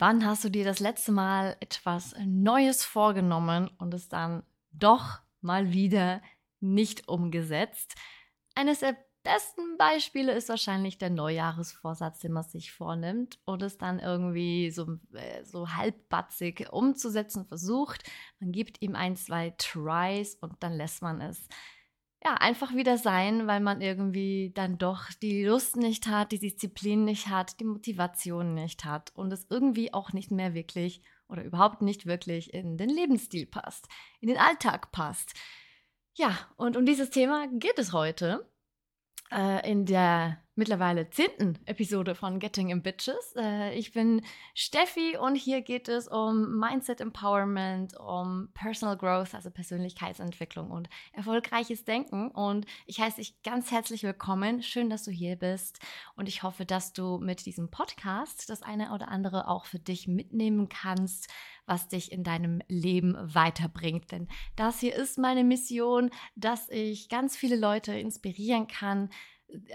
Wann hast du dir das letzte Mal etwas Neues vorgenommen und es dann doch mal wieder nicht umgesetzt? Eines der besten Beispiele ist wahrscheinlich der Neujahresvorsatz, den man sich vornimmt und es dann irgendwie so, äh, so halbbatzig umzusetzen versucht. Man gibt ihm ein, zwei Tries und dann lässt man es ja, einfach wieder sein, weil man irgendwie dann doch die Lust nicht hat, die Disziplin nicht hat, die Motivation nicht hat und es irgendwie auch nicht mehr wirklich oder überhaupt nicht wirklich in den Lebensstil passt, in den Alltag passt. Ja, und um dieses Thema geht es heute äh, in der mittlerweile zehnten Episode von Getting in Bitches. Äh, ich bin Steffi und hier geht es um Mindset Empowerment, um Personal Growth, also Persönlichkeitsentwicklung und erfolgreiches Denken. Und ich heiße dich ganz herzlich willkommen. Schön, dass du hier bist. Und ich hoffe, dass du mit diesem Podcast das eine oder andere auch für dich mitnehmen kannst, was dich in deinem Leben weiterbringt. Denn das hier ist meine Mission, dass ich ganz viele Leute inspirieren kann,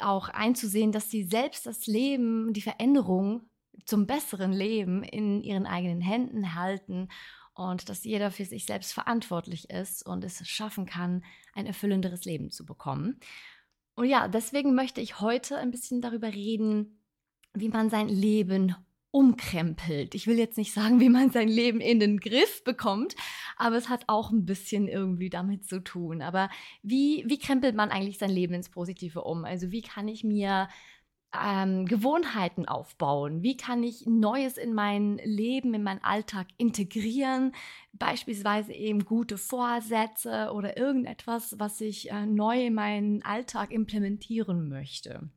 auch einzusehen, dass sie selbst das Leben, die Veränderung zum besseren Leben in ihren eigenen Händen halten und dass jeder für sich selbst verantwortlich ist und es schaffen kann, ein erfüllenderes Leben zu bekommen. Und ja, deswegen möchte ich heute ein bisschen darüber reden, wie man sein Leben umkrempelt. Ich will jetzt nicht sagen, wie man sein Leben in den Griff bekommt, aber es hat auch ein bisschen irgendwie damit zu tun. Aber wie, wie krempelt man eigentlich sein Leben ins Positive um? Also wie kann ich mir ähm, Gewohnheiten aufbauen? Wie kann ich Neues in mein Leben, in meinen Alltag integrieren? Beispielsweise eben gute Vorsätze oder irgendetwas, was ich äh, neu in meinen Alltag implementieren möchte.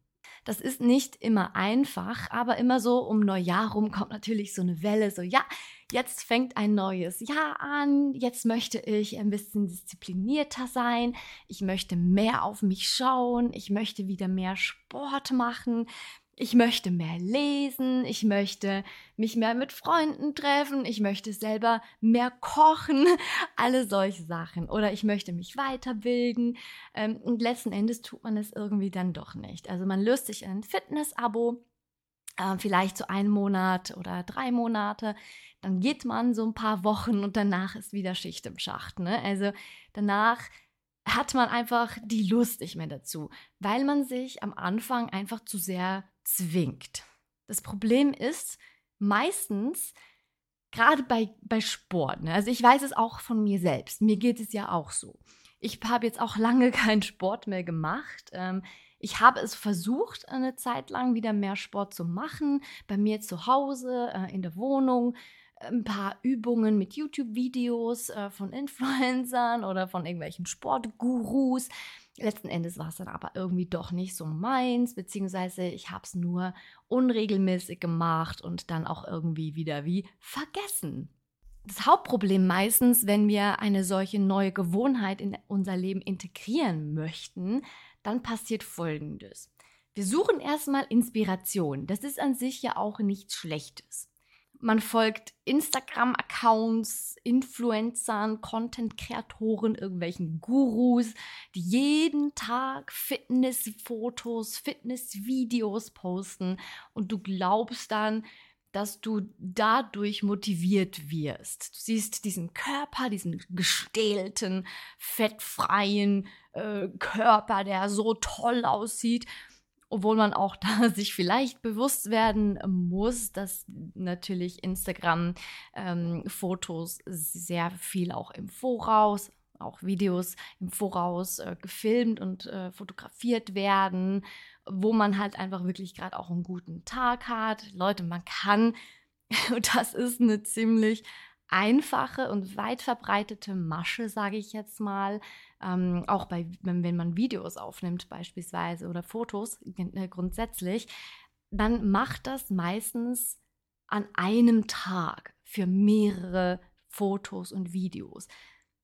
Das ist nicht immer einfach, aber immer so um Neujahr rum kommt natürlich so eine Welle, so ja, jetzt fängt ein neues Jahr an, jetzt möchte ich ein bisschen disziplinierter sein, ich möchte mehr auf mich schauen, ich möchte wieder mehr Sport machen, ich möchte mehr lesen, ich möchte mich mehr mit Freunden treffen, ich möchte selber mehr kochen, alle solche Sachen. Oder ich möchte mich weiterbilden. Ähm, und letzten Endes tut man es irgendwie dann doch nicht. Also man löst sich ein Fitness-Abo, äh, vielleicht so einen Monat oder drei Monate. Dann geht man so ein paar Wochen und danach ist wieder Schicht im Schacht. Ne? Also danach hat man einfach die Lust nicht mehr dazu, weil man sich am Anfang einfach zu sehr zwingt. Das Problem ist meistens, gerade bei, bei Sport, ne? also ich weiß es auch von mir selbst, mir geht es ja auch so. Ich habe jetzt auch lange keinen Sport mehr gemacht. Ähm, ich habe es versucht, eine Zeit lang wieder mehr Sport zu machen, bei mir zu Hause, äh, in der Wohnung ein paar Übungen mit YouTube-Videos äh, von Influencern oder von irgendwelchen Sportgurus. Letzten Endes war es dann aber irgendwie doch nicht so meins, beziehungsweise ich habe es nur unregelmäßig gemacht und dann auch irgendwie wieder wie vergessen. Das Hauptproblem meistens, wenn wir eine solche neue Gewohnheit in unser Leben integrieren möchten, dann passiert Folgendes. Wir suchen erstmal Inspiration. Das ist an sich ja auch nichts Schlechtes. Man folgt Instagram-Accounts, Influencern, Content-Kreatoren, irgendwelchen Gurus, die jeden Tag Fitnessfotos, Fitnessvideos posten und du glaubst dann, dass du dadurch motiviert wirst. Du siehst diesen Körper, diesen gestählten, fettfreien äh, Körper, der so toll aussieht obwohl man auch da sich vielleicht bewusst werden muss, dass natürlich Instagram-Fotos ähm, sehr viel auch im Voraus, auch Videos im Voraus äh, gefilmt und äh, fotografiert werden, wo man halt einfach wirklich gerade auch einen guten Tag hat. Leute, man kann, das ist eine ziemlich einfache und weit verbreitete Masche, sage ich jetzt mal, ähm, auch bei, wenn, wenn man Videos aufnimmt beispielsweise oder Fotos äh, grundsätzlich, dann macht das meistens an einem Tag für mehrere Fotos und Videos.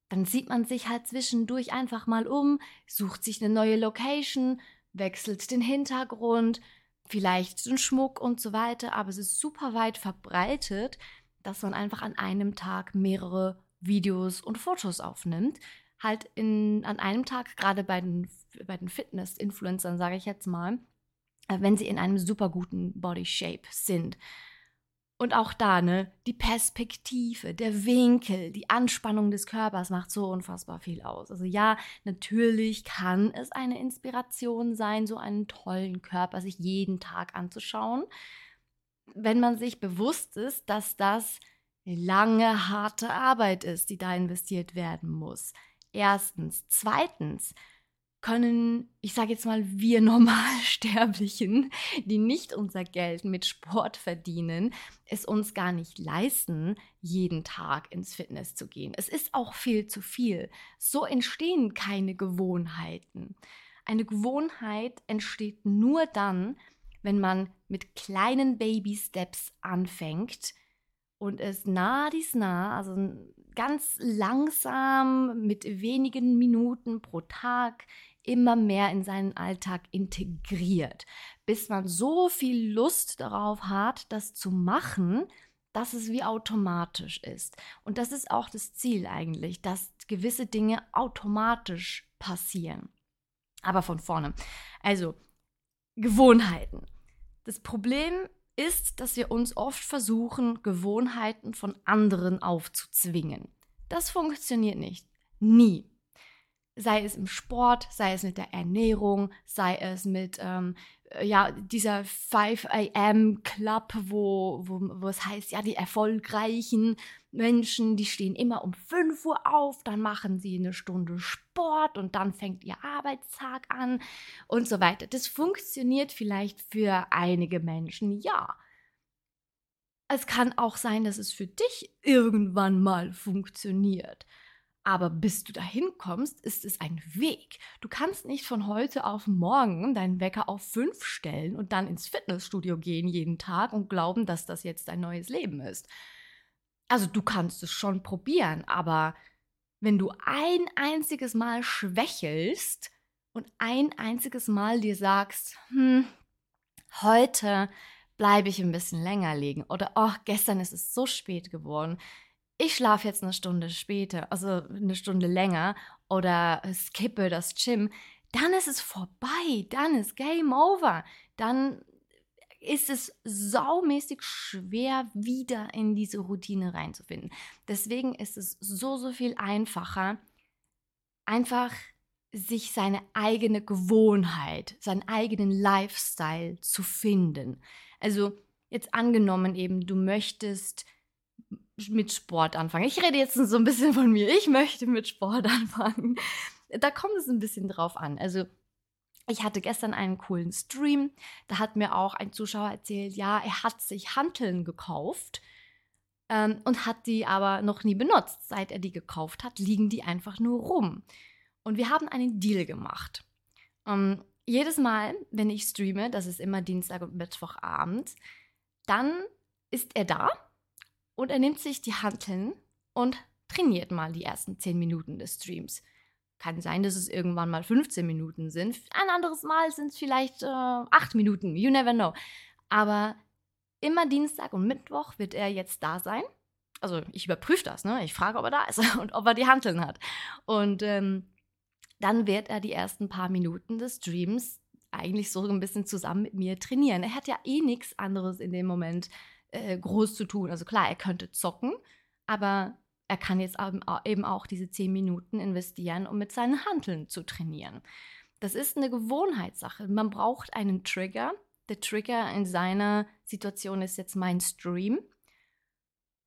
Dann sieht man sich halt zwischendurch einfach mal um, sucht sich eine neue Location, wechselt den Hintergrund, vielleicht den Schmuck und so weiter, aber es ist super weit verbreitet, dass man einfach an einem Tag mehrere Videos und Fotos aufnimmt. Halt in, an einem Tag, gerade bei den, bei den Fitness-Influencern, sage ich jetzt mal, äh, wenn sie in einem super guten Body Shape sind. Und auch da, ne, die Perspektive, der Winkel, die Anspannung des Körpers macht so unfassbar viel aus. Also ja, natürlich kann es eine Inspiration sein, so einen tollen Körper sich jeden Tag anzuschauen, wenn man sich bewusst ist, dass das lange, harte Arbeit ist, die da investiert werden muss. Erstens. Zweitens, können, ich sage jetzt mal, wir Normalsterblichen, die nicht unser Geld mit Sport verdienen, es uns gar nicht leisten, jeden Tag ins Fitness zu gehen. Es ist auch viel zu viel. So entstehen keine Gewohnheiten. Eine Gewohnheit entsteht nur dann, wenn man mit kleinen Baby-Steps anfängt und es nah dies nah, also ganz langsam mit wenigen Minuten pro Tag immer mehr in seinen Alltag integriert, bis man so viel Lust darauf hat, das zu machen, dass es wie automatisch ist. Und das ist auch das Ziel eigentlich, dass gewisse Dinge automatisch passieren. Aber von vorne. Also Gewohnheiten. Das Problem ist, dass wir uns oft versuchen, Gewohnheiten von anderen aufzuzwingen. Das funktioniert nicht. Nie sei es im Sport, sei es mit der Ernährung, sei es mit ähm, äh, ja, dieser 5 AM Club, wo, wo, wo es heißt, ja, die erfolgreichen Menschen, die stehen immer um 5 Uhr auf, dann machen sie eine Stunde Sport und dann fängt ihr Arbeitstag an und so weiter. Das funktioniert vielleicht für einige Menschen, ja. Es kann auch sein, dass es für dich irgendwann mal funktioniert. Aber bis du dahin kommst, ist es ein Weg. Du kannst nicht von heute auf morgen deinen Wecker auf fünf stellen und dann ins Fitnessstudio gehen jeden Tag und glauben, dass das jetzt dein neues Leben ist. Also du kannst es schon probieren, aber wenn du ein einziges Mal schwächelst und ein einziges Mal dir sagst, hm, heute bleibe ich ein bisschen länger liegen oder oh, gestern ist es so spät geworden, ich schlafe jetzt eine Stunde später, also eine Stunde länger oder skippe das Gym, dann ist es vorbei, dann ist Game Over, dann ist es saumäßig schwer, wieder in diese Routine reinzufinden. Deswegen ist es so, so viel einfacher, einfach sich seine eigene Gewohnheit, seinen eigenen Lifestyle zu finden. Also jetzt angenommen eben, du möchtest mit Sport anfangen. Ich rede jetzt so ein bisschen von mir. Ich möchte mit Sport anfangen. Da kommt es ein bisschen drauf an. Also ich hatte gestern einen coolen Stream. Da hat mir auch ein Zuschauer erzählt, ja, er hat sich Hanteln gekauft ähm, und hat die aber noch nie benutzt. Seit er die gekauft hat, liegen die einfach nur rum. Und wir haben einen Deal gemacht. Ähm, jedes Mal, wenn ich streame, das ist immer Dienstag und Mittwochabend, dann ist er da und er nimmt sich die Hanteln und trainiert mal die ersten 10 Minuten des Streams. Kann sein, dass es irgendwann mal 15 Minuten sind. Ein anderes Mal sind es vielleicht äh, 8 Minuten. You never know. Aber immer Dienstag und Mittwoch wird er jetzt da sein. Also ich überprüfe das, ne? Ich frage, ob er da ist und ob er die Hanteln hat. Und ähm, dann wird er die ersten paar Minuten des Streams eigentlich so ein bisschen zusammen mit mir trainieren. Er hat ja eh nichts anderes in dem Moment äh, groß zu tun. Also klar, er könnte zocken, aber er kann jetzt eben auch diese zehn Minuten investieren, um mit seinen Handeln zu trainieren. Das ist eine Gewohnheitssache. Man braucht einen Trigger. Der Trigger in seiner Situation ist jetzt mein Stream.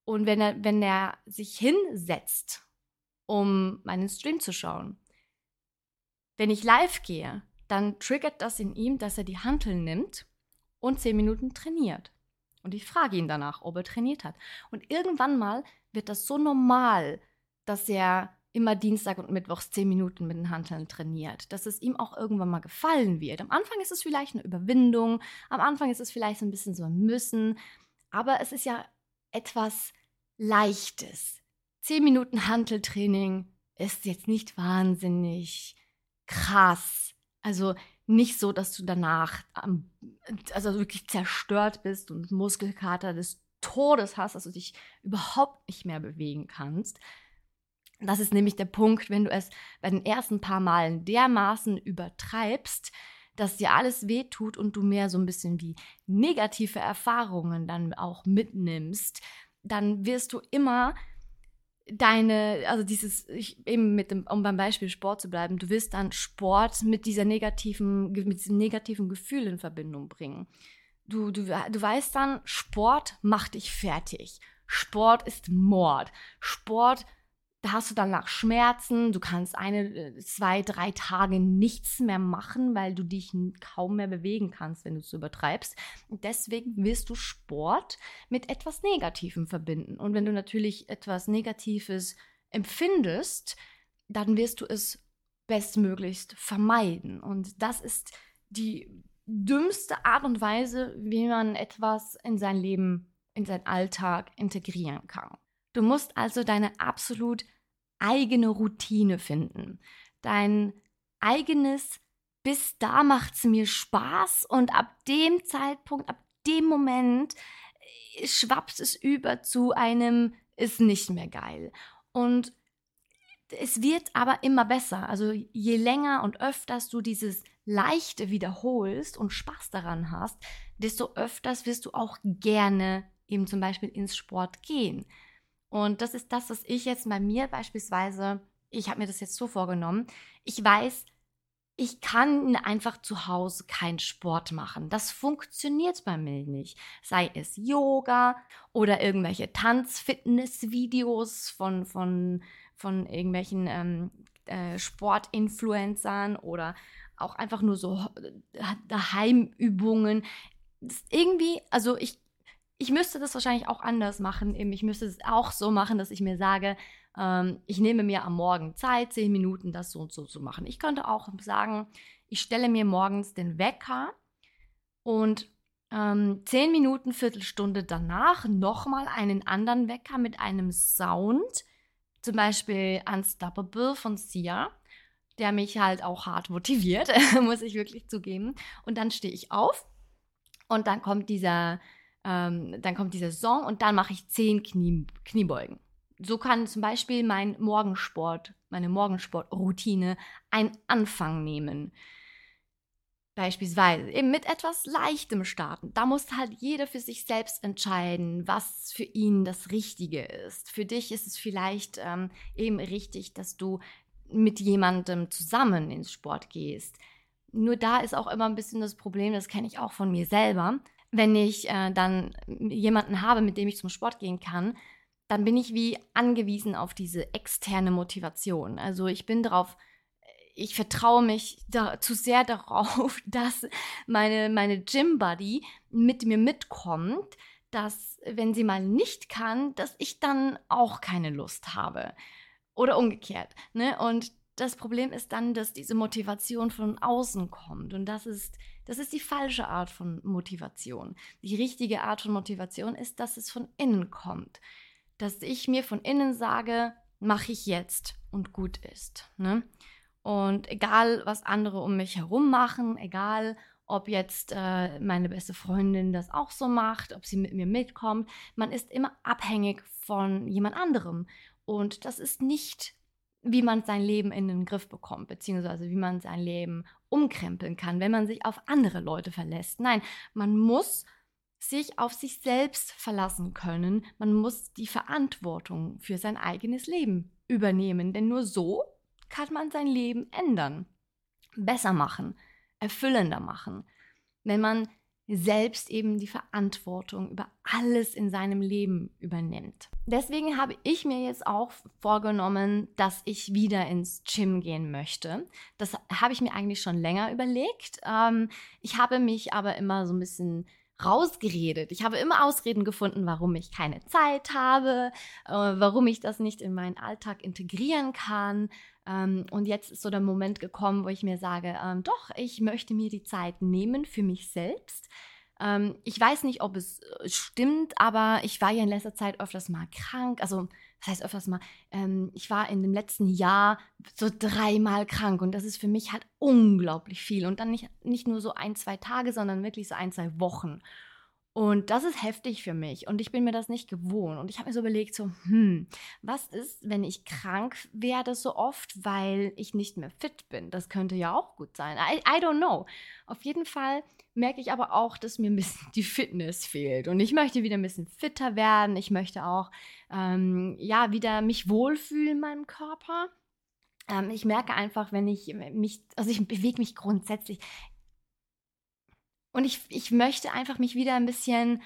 Und wenn er, wenn er sich hinsetzt, um meinen Stream zu schauen, wenn ich live gehe, dann triggert das in ihm, dass er die Hanteln nimmt und zehn Minuten trainiert. Und ich frage ihn danach, ob er trainiert hat. Und irgendwann mal wird das so normal, dass er immer Dienstag und Mittwochs zehn Minuten mit den Handeln trainiert, dass es ihm auch irgendwann mal gefallen wird. Am Anfang ist es vielleicht eine Überwindung, am Anfang ist es vielleicht so ein bisschen so ein Müssen, aber es ist ja etwas Leichtes. Zehn Minuten Handeltraining ist jetzt nicht wahnsinnig krass. Also nicht so, dass du danach also wirklich zerstört bist und Muskelkater des Todes hast, dass du dich überhaupt nicht mehr bewegen kannst. Das ist nämlich der Punkt, wenn du es bei den ersten paar Malen dermaßen übertreibst, dass dir alles wehtut und du mehr so ein bisschen wie negative Erfahrungen dann auch mitnimmst, dann wirst du immer deine, also dieses, ich, eben mit dem, um beim Beispiel Sport zu bleiben, du wirst dann Sport mit dieser negativen, mit diesem negativen Gefühl in Verbindung bringen. Du, du, du weißt dann, Sport macht dich fertig. Sport ist Mord. Sport da hast du danach Schmerzen, du kannst eine, äh, zwei, drei Tage nichts mehr machen, weil du dich kaum mehr bewegen kannst, wenn du es übertreibst. Und deswegen wirst du Sport mit etwas Negativem verbinden. Und wenn du natürlich etwas Negatives empfindest, dann wirst du es bestmöglichst vermeiden. Und das ist die dümmste Art und Weise, wie man etwas in sein Leben, in seinen Alltag integrieren kann. Du musst also deine absolut eigene Routine finden. Dein eigenes, bis da macht es mir Spaß und ab dem Zeitpunkt, ab dem Moment äh, schwappt es über zu einem, ist nicht mehr geil. Und es wird aber immer besser. Also je länger und öfters du dieses Leichte wiederholst und Spaß daran hast, desto öfters wirst du auch gerne eben zum Beispiel ins Sport gehen. Und das ist das, was ich jetzt bei mir beispielsweise, ich habe mir das jetzt so vorgenommen, ich weiß, ich kann einfach zu Hause keinen Sport machen. Das funktioniert bei mir nicht. Sei es Yoga oder irgendwelche Tanz-Fitness-Videos von, von, von irgendwelchen ähm, äh, Sportinfluencern oder auch einfach nur so Daheimübungen. irgendwie, also ich ich müsste das wahrscheinlich auch anders machen. Ich müsste es auch so machen, dass ich mir sage, ähm, ich nehme mir am Morgen Zeit, zehn Minuten das so und so zu machen. Ich könnte auch sagen, ich stelle mir morgens den Wecker und ähm, zehn Minuten, Viertelstunde danach nochmal einen anderen Wecker mit einem Sound, zum Beispiel Unstoppable von Sia, der mich halt auch hart motiviert, muss ich wirklich zugeben. Und dann stehe ich auf und dann kommt dieser ähm, dann kommt dieser Song und dann mache ich zehn Knie, Kniebeugen. So kann zum Beispiel mein Morgensport, meine Morgensportroutine einen Anfang nehmen. Beispielsweise eben mit etwas Leichtem starten. Da muss halt jeder für sich selbst entscheiden, was für ihn das Richtige ist. Für dich ist es vielleicht ähm, eben richtig, dass du mit jemandem zusammen ins Sport gehst. Nur da ist auch immer ein bisschen das Problem, das kenne ich auch von mir selber wenn ich äh, dann jemanden habe, mit dem ich zum Sport gehen kann, dann bin ich wie angewiesen auf diese externe Motivation. Also ich bin darauf, ich vertraue mich da, zu sehr darauf, dass meine, meine Gym-Buddy mit mir mitkommt, dass wenn sie mal nicht kann, dass ich dann auch keine Lust habe. Oder umgekehrt. Ne? Und das Problem ist dann, dass diese Motivation von außen kommt. Und das ist das ist die falsche Art von Motivation. Die richtige Art von Motivation ist, dass es von innen kommt. Dass ich mir von innen sage, mache ich jetzt und gut ist. Ne? Und egal, was andere um mich herum machen, egal, ob jetzt äh, meine beste Freundin das auch so macht, ob sie mit mir mitkommt, man ist immer abhängig von jemand anderem. Und das ist nicht wie man sein Leben in den Griff bekommt, beziehungsweise wie man sein Leben umkrempeln kann, wenn man sich auf andere Leute verlässt. Nein, man muss sich auf sich selbst verlassen können. Man muss die Verantwortung für sein eigenes Leben übernehmen, denn nur so kann man sein Leben ändern, besser machen, erfüllender machen. Wenn man selbst eben die Verantwortung über alles in seinem Leben übernimmt. Deswegen habe ich mir jetzt auch vorgenommen, dass ich wieder ins Gym gehen möchte. Das habe ich mir eigentlich schon länger überlegt. Ähm, ich habe mich aber immer so ein bisschen rausgeredet. Ich habe immer Ausreden gefunden, warum ich keine Zeit habe, äh, warum ich das nicht in meinen Alltag integrieren kann. Ähm, und jetzt ist so der Moment gekommen, wo ich mir sage, ähm, doch, ich möchte mir die Zeit nehmen für mich selbst. Ähm, ich weiß nicht, ob es äh, stimmt, aber ich war ja in letzter Zeit öfters mal krank. Also, das heißt öfters mal, ähm, ich war in dem letzten Jahr so dreimal krank und das ist für mich halt unglaublich viel. Und dann nicht, nicht nur so ein, zwei Tage, sondern wirklich so ein, zwei Wochen. Und das ist heftig für mich und ich bin mir das nicht gewohnt. Und ich habe mir so überlegt, so, hm, was ist, wenn ich krank werde so oft, weil ich nicht mehr fit bin? Das könnte ja auch gut sein. I, I don't know. Auf jeden Fall merke ich aber auch, dass mir ein bisschen die Fitness fehlt. Und ich möchte wieder ein bisschen fitter werden. Ich möchte auch, ähm, ja, wieder mich wohlfühlen in meinem Körper. Ähm, ich merke einfach, wenn ich mich, also ich bewege mich grundsätzlich und ich, ich möchte einfach mich wieder ein bisschen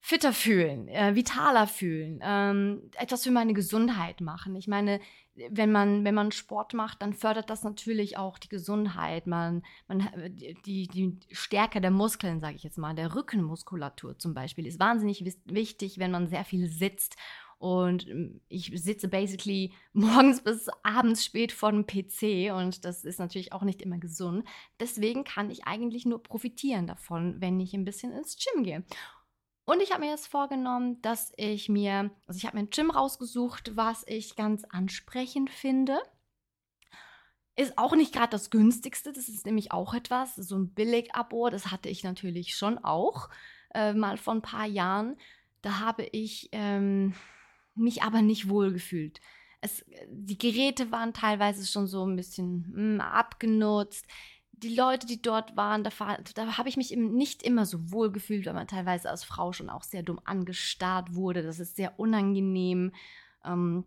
fitter fühlen, äh, vitaler fühlen, ähm, etwas für meine Gesundheit machen. Ich meine, wenn man, wenn man Sport macht, dann fördert das natürlich auch die Gesundheit. Man, man, die, die Stärke der Muskeln, sage ich jetzt mal, der Rückenmuskulatur zum Beispiel, ist wahnsinnig wichtig, wenn man sehr viel sitzt und ähm, ich sitze basically morgens bis abends spät vor dem PC und das ist natürlich auch nicht immer gesund. Deswegen kann ich eigentlich nur profitieren davon, wenn ich ein bisschen ins Gym gehe. Und ich habe mir jetzt vorgenommen, dass ich mir, also ich habe mir ein Gym rausgesucht, was ich ganz ansprechend finde. Ist auch nicht gerade das günstigste, das ist nämlich auch etwas, so ein Billig-Abo, das hatte ich natürlich schon auch äh, mal vor ein paar Jahren. Da habe ich, ähm, mich aber nicht wohlgefühlt. Es, die Geräte waren teilweise schon so ein bisschen mh, hm, abgenutzt. Die Leute, die dort waren, da, da habe ich mich nicht immer so wohl gefühlt, weil man teilweise als Frau schon auch sehr dumm angestarrt wurde. Das ist sehr unangenehm. Ähm,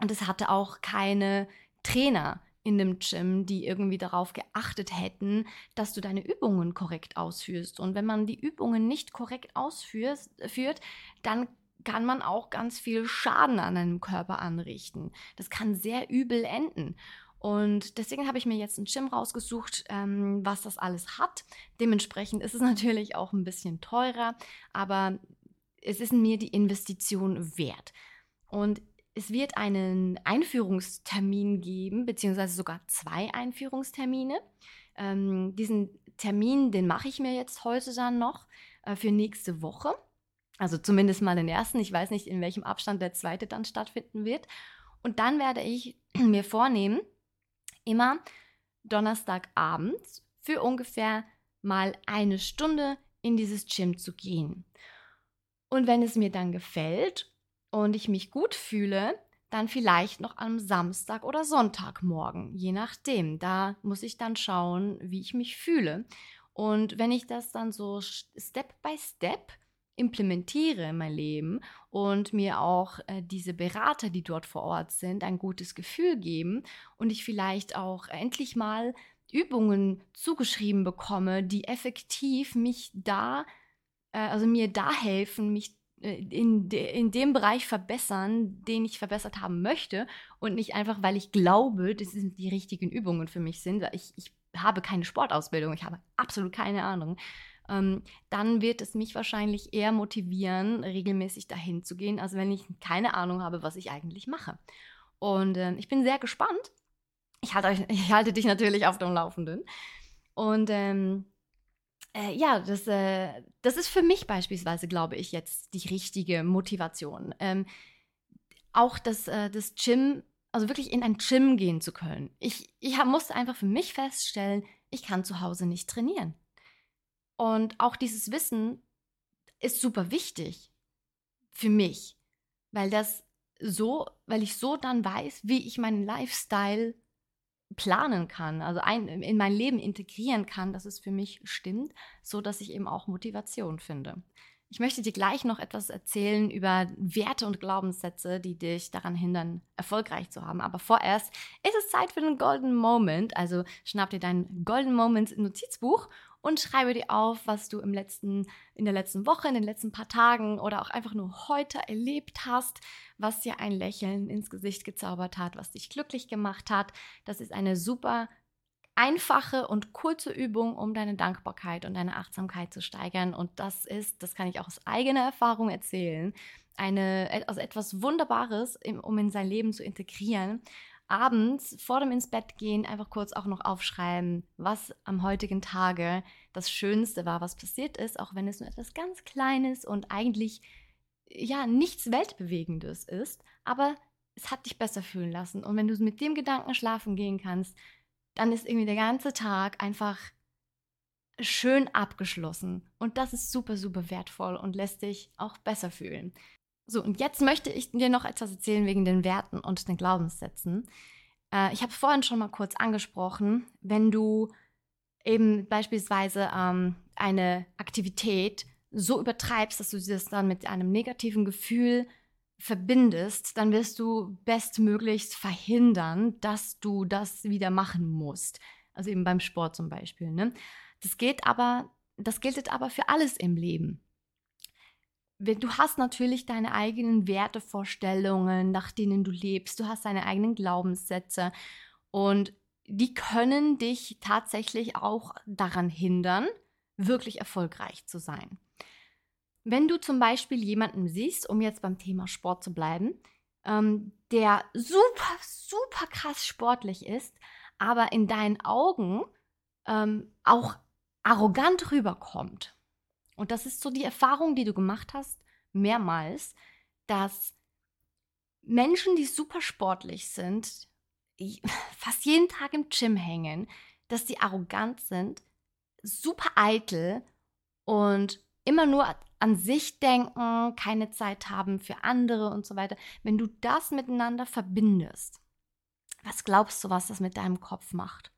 und es hatte auch keine Trainer in dem Gym, die irgendwie darauf geachtet hätten, dass du deine Übungen korrekt ausführst. Und wenn man die Übungen nicht korrekt ausführt, dann kann man auch ganz viel Schaden an deinem Körper anrichten. Das kann sehr übel enden. Und deswegen habe ich mir jetzt ein Gym rausgesucht, ähm, was das alles hat. Dementsprechend ist es natürlich auch ein bisschen teurer, aber es ist mir die Investition wert. Und es wird einen Einführungstermin geben, beziehungsweise sogar zwei Einführungstermine. Ähm, diesen Termin, den mache ich mir jetzt heute dann noch äh, für nächste Woche. Also zumindest mal den ersten. Ich weiß nicht, in welchem Abstand der zweite dann stattfinden wird. Und dann werde ich mir vornehmen, immer Donnerstagabends für ungefähr mal eine Stunde in dieses Gym zu gehen. Und wenn es mir dann gefällt und ich mich gut fühle, dann vielleicht noch am Samstag oder Sonntagmorgen, je nachdem. Da muss ich dann schauen, wie ich mich fühle. Und wenn ich das dann so Step by Step implementiere in mein Leben und mir auch äh, diese Berater, die dort vor Ort sind, ein gutes Gefühl geben und ich vielleicht auch endlich mal Übungen zugeschrieben bekomme, die effektiv mich da, äh, also mir da helfen, mich äh, in, de, in dem Bereich verbessern, den ich verbessert haben möchte und nicht einfach, weil ich glaube, das sind die richtigen Übungen für mich sind. Ich, ich habe keine Sportausbildung, ich habe absolut keine Ahnung ähm, dann wird es mich wahrscheinlich eher motivieren, regelmäßig dahin zu gehen, als wenn ich keine Ahnung habe, was ich eigentlich mache. Und äh, ich bin sehr gespannt. Ich halte, euch, ich halte dich natürlich auf dem Laufenden. Und ähm, äh, ja, das, äh, das ist für mich beispielsweise, glaube ich, jetzt die richtige Motivation. Ähm, auch das, äh, das Gym, also wirklich in ein Gym gehen zu können. Ich, ich musste einfach für mich feststellen, ich kann zu Hause nicht trainieren. Und auch dieses Wissen ist super wichtig für mich, weil das so, weil ich so dann weiß, wie ich meinen Lifestyle planen kann, also ein, in mein Leben integrieren kann, dass es für mich stimmt, so dass ich eben auch Motivation finde. Ich möchte dir gleich noch etwas erzählen über Werte und Glaubenssätze, die dich daran hindern, erfolgreich zu haben. Aber vorerst ist es Zeit für den Golden Moment. Also schnapp dir dein Golden Moment Notizbuch und schreibe dir auf, was du im letzten, in der letzten Woche, in den letzten paar Tagen oder auch einfach nur heute erlebt hast, was dir ein Lächeln ins Gesicht gezaubert hat, was dich glücklich gemacht hat. Das ist eine super einfache und kurze Übung, um deine Dankbarkeit und deine Achtsamkeit zu steigern. Und das ist, das kann ich auch aus eigener Erfahrung erzählen, eine, also etwas Wunderbares, um in sein Leben zu integrieren abends vor dem ins Bett gehen einfach kurz auch noch aufschreiben, was am heutigen Tage das Schönste war, was passiert ist, auch wenn es nur etwas ganz Kleines und eigentlich ja nichts Weltbewegendes ist, aber es hat dich besser fühlen lassen. Und wenn du mit dem Gedanken schlafen gehen kannst, dann ist irgendwie der ganze Tag einfach schön abgeschlossen. Und das ist super, super wertvoll und lässt dich auch besser fühlen. So, und jetzt möchte ich dir noch etwas erzählen wegen den Werten und den Glaubenssätzen. Äh, ich habe es vorhin schon mal kurz angesprochen. Wenn du eben beispielsweise ähm, eine Aktivität so übertreibst, dass du das dann mit einem negativen Gefühl verbindest, dann wirst du bestmöglichst verhindern, dass du das wieder machen musst. Also eben beim Sport zum Beispiel. Ne? Das geht aber, das gilt aber für alles im Leben. Du hast natürlich deine eigenen Wertevorstellungen, nach denen du lebst. Du hast deine eigenen Glaubenssätze und die können dich tatsächlich auch daran hindern, wirklich erfolgreich zu sein. Wenn du zum Beispiel jemanden siehst, um jetzt beim Thema Sport zu bleiben, ähm, der super, super krass sportlich ist, aber in deinen Augen ähm, auch arrogant rüberkommt. Und das ist so die Erfahrung, die du gemacht hast, mehrmals, dass Menschen, die super sportlich sind, fast jeden Tag im Gym hängen, dass die arrogant sind, super eitel und immer nur an sich denken, keine Zeit haben für andere und so weiter, wenn du das miteinander verbindest, was glaubst du, was das mit deinem Kopf macht?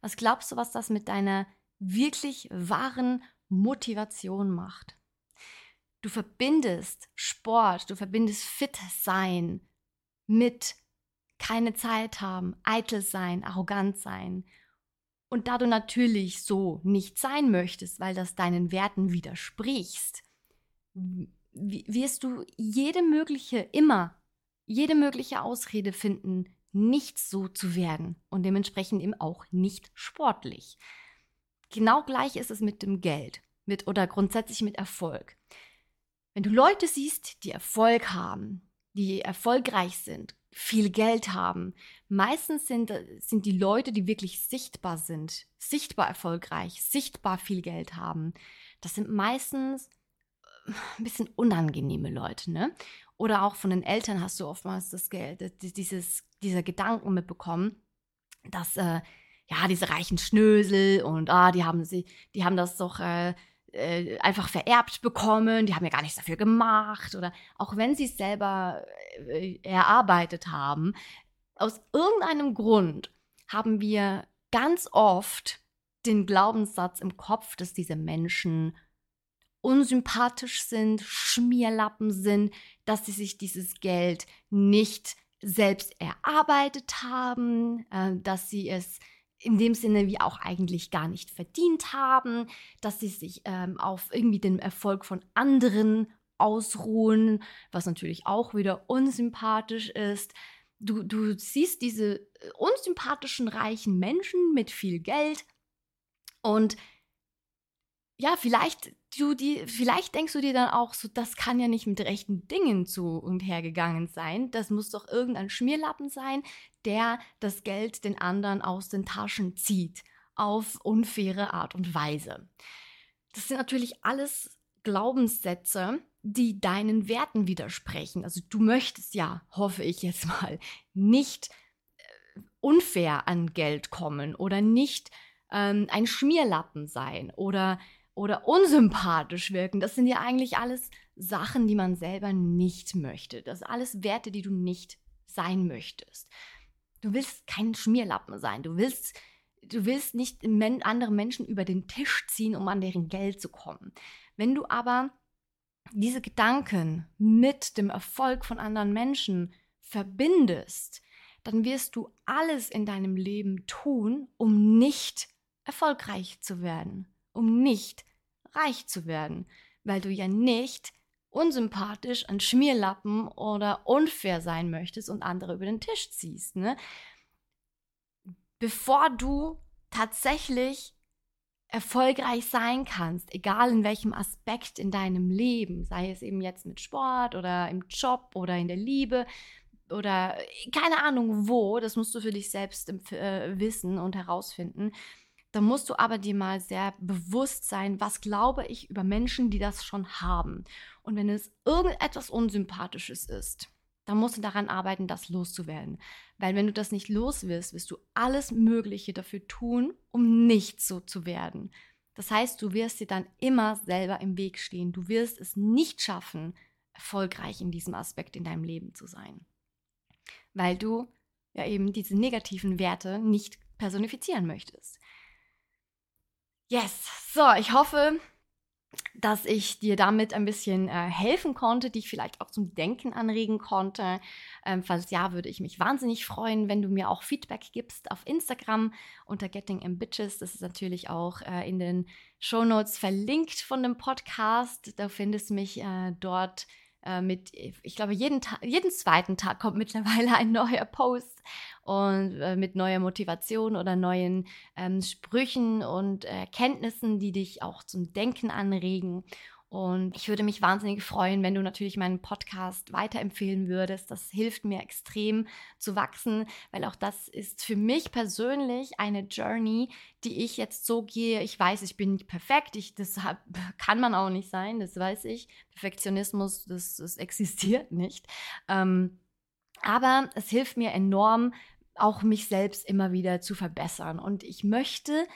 Was glaubst du, was das mit deiner wirklich wahren Motivation macht? Du verbindest Sport, du verbindest fit sein mit keine Zeit haben, eitel sein, arrogant sein. Und da du natürlich so nicht sein möchtest, weil das deinen Werten widersprichst, wirst du jede mögliche, immer, jede mögliche Ausrede finden, nicht so zu werden und dementsprechend eben auch nicht sportlich. Genau gleich ist es mit dem Geld mit, oder grundsätzlich mit Erfolg. Wenn du Leute siehst, die Erfolg haben, die erfolgreich sind, viel Geld haben, meistens sind, sind die Leute, die wirklich sichtbar sind, sichtbar erfolgreich, sichtbar viel Geld haben, das sind meistens ein bisschen unangenehme Leute, ne? Oder auch von den Eltern hast du oftmals das Geld, dieses, dieser Gedanken mitbekommen, dass äh, ja diese reichen Schnösel und ah, die haben sie, die haben das doch äh, äh, einfach vererbt bekommen, die haben ja gar nichts dafür gemacht oder auch wenn sie es selber äh, erarbeitet haben, aus irgendeinem Grund haben wir ganz oft den Glaubenssatz im Kopf, dass diese Menschen unsympathisch sind, Schmierlappen sind, dass sie sich dieses Geld nicht selbst erarbeitet haben, äh, dass sie es in dem Sinne wie auch eigentlich gar nicht verdient haben, dass sie sich ähm, auf irgendwie den Erfolg von anderen ausruhen, was natürlich auch wieder unsympathisch ist. Du, du siehst diese äh, unsympathischen reichen Menschen mit viel Geld und ja, vielleicht du die, vielleicht denkst du dir dann auch so, das kann ja nicht mit rechten Dingen zu und her gegangen sein. Das muss doch irgendein Schmierlappen sein, der das Geld den anderen aus den Taschen zieht, auf unfaire Art und Weise. Das sind natürlich alles Glaubenssätze, die deinen Werten widersprechen. Also du möchtest ja, hoffe ich jetzt mal, nicht äh, unfair an Geld kommen oder nicht ähm, ein Schmierlappen sein oder oder unsympathisch wirken. Das sind ja eigentlich alles Sachen, die man selber nicht möchte. Das sind alles Werte, die du nicht sein möchtest. Du willst kein Schmierlappen sein. Du willst, du willst nicht men andere Menschen über den Tisch ziehen, um an deren Geld zu kommen. Wenn du aber diese Gedanken mit dem Erfolg von anderen Menschen verbindest, dann wirst du alles in deinem Leben tun, um nicht erfolgreich zu werden um nicht reich zu werden, weil du ja nicht unsympathisch, ein Schmierlappen oder unfair sein möchtest und andere über den Tisch ziehst. Ne? Bevor du tatsächlich erfolgreich sein kannst, egal in welchem Aspekt in deinem Leben, sei es eben jetzt mit Sport oder im Job oder in der Liebe oder keine Ahnung wo, das musst du für dich selbst äh, wissen und herausfinden. Da musst du aber dir mal sehr bewusst sein, was glaube ich über Menschen, die das schon haben. Und wenn es irgendetwas Unsympathisches ist, dann musst du daran arbeiten, das loszuwerden. Weil wenn du das nicht los wirst, wirst du alles Mögliche dafür tun, um nicht so zu werden. Das heißt, du wirst dir dann immer selber im Weg stehen. Du wirst es nicht schaffen, erfolgreich in diesem Aspekt in deinem Leben zu sein. Weil du ja eben diese negativen Werte nicht personifizieren möchtest. Yes, so, ich hoffe, dass ich dir damit ein bisschen äh, helfen konnte, dich vielleicht auch zum Denken anregen konnte. Ähm, falls ja, würde ich mich wahnsinnig freuen, wenn du mir auch Feedback gibst auf Instagram unter Getting Ambitious. Das ist natürlich auch äh, in den Show Notes verlinkt von dem Podcast. Da findest du mich äh, dort mit, ich glaube, jeden, Tag, jeden zweiten Tag kommt mittlerweile ein neuer Post und äh, mit neuer Motivation oder neuen ähm, Sprüchen und Erkenntnissen, die dich auch zum Denken anregen. Und ich würde mich wahnsinnig freuen, wenn du natürlich meinen Podcast weiterempfehlen würdest. Das hilft mir extrem zu wachsen, weil auch das ist für mich persönlich eine Journey, die ich jetzt so gehe. Ich weiß, ich bin nicht perfekt. Ich, das kann man auch nicht sein, das weiß ich. Perfektionismus, das, das existiert nicht. Ähm, aber es hilft mir enorm, auch mich selbst immer wieder zu verbessern. Und ich möchte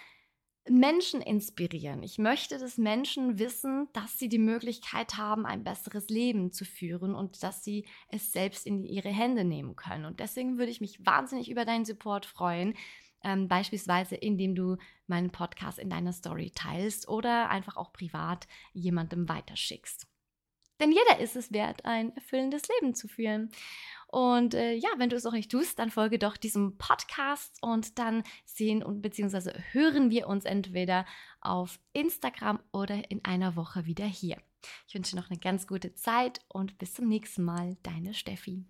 Menschen inspirieren. Ich möchte, dass Menschen wissen, dass sie die Möglichkeit haben, ein besseres Leben zu führen und dass sie es selbst in ihre Hände nehmen können. Und deswegen würde ich mich wahnsinnig über deinen Support freuen. Ähm, beispielsweise indem du meinen Podcast in deiner Story teilst oder einfach auch privat jemandem weiterschickst. Denn jeder ist es wert, ein erfüllendes Leben zu führen. Und äh, ja, wenn du es noch nicht tust, dann folge doch diesem Podcast und dann sehen und beziehungsweise hören wir uns entweder auf Instagram oder in einer Woche wieder hier. Ich wünsche noch eine ganz gute Zeit und bis zum nächsten Mal, deine Steffi.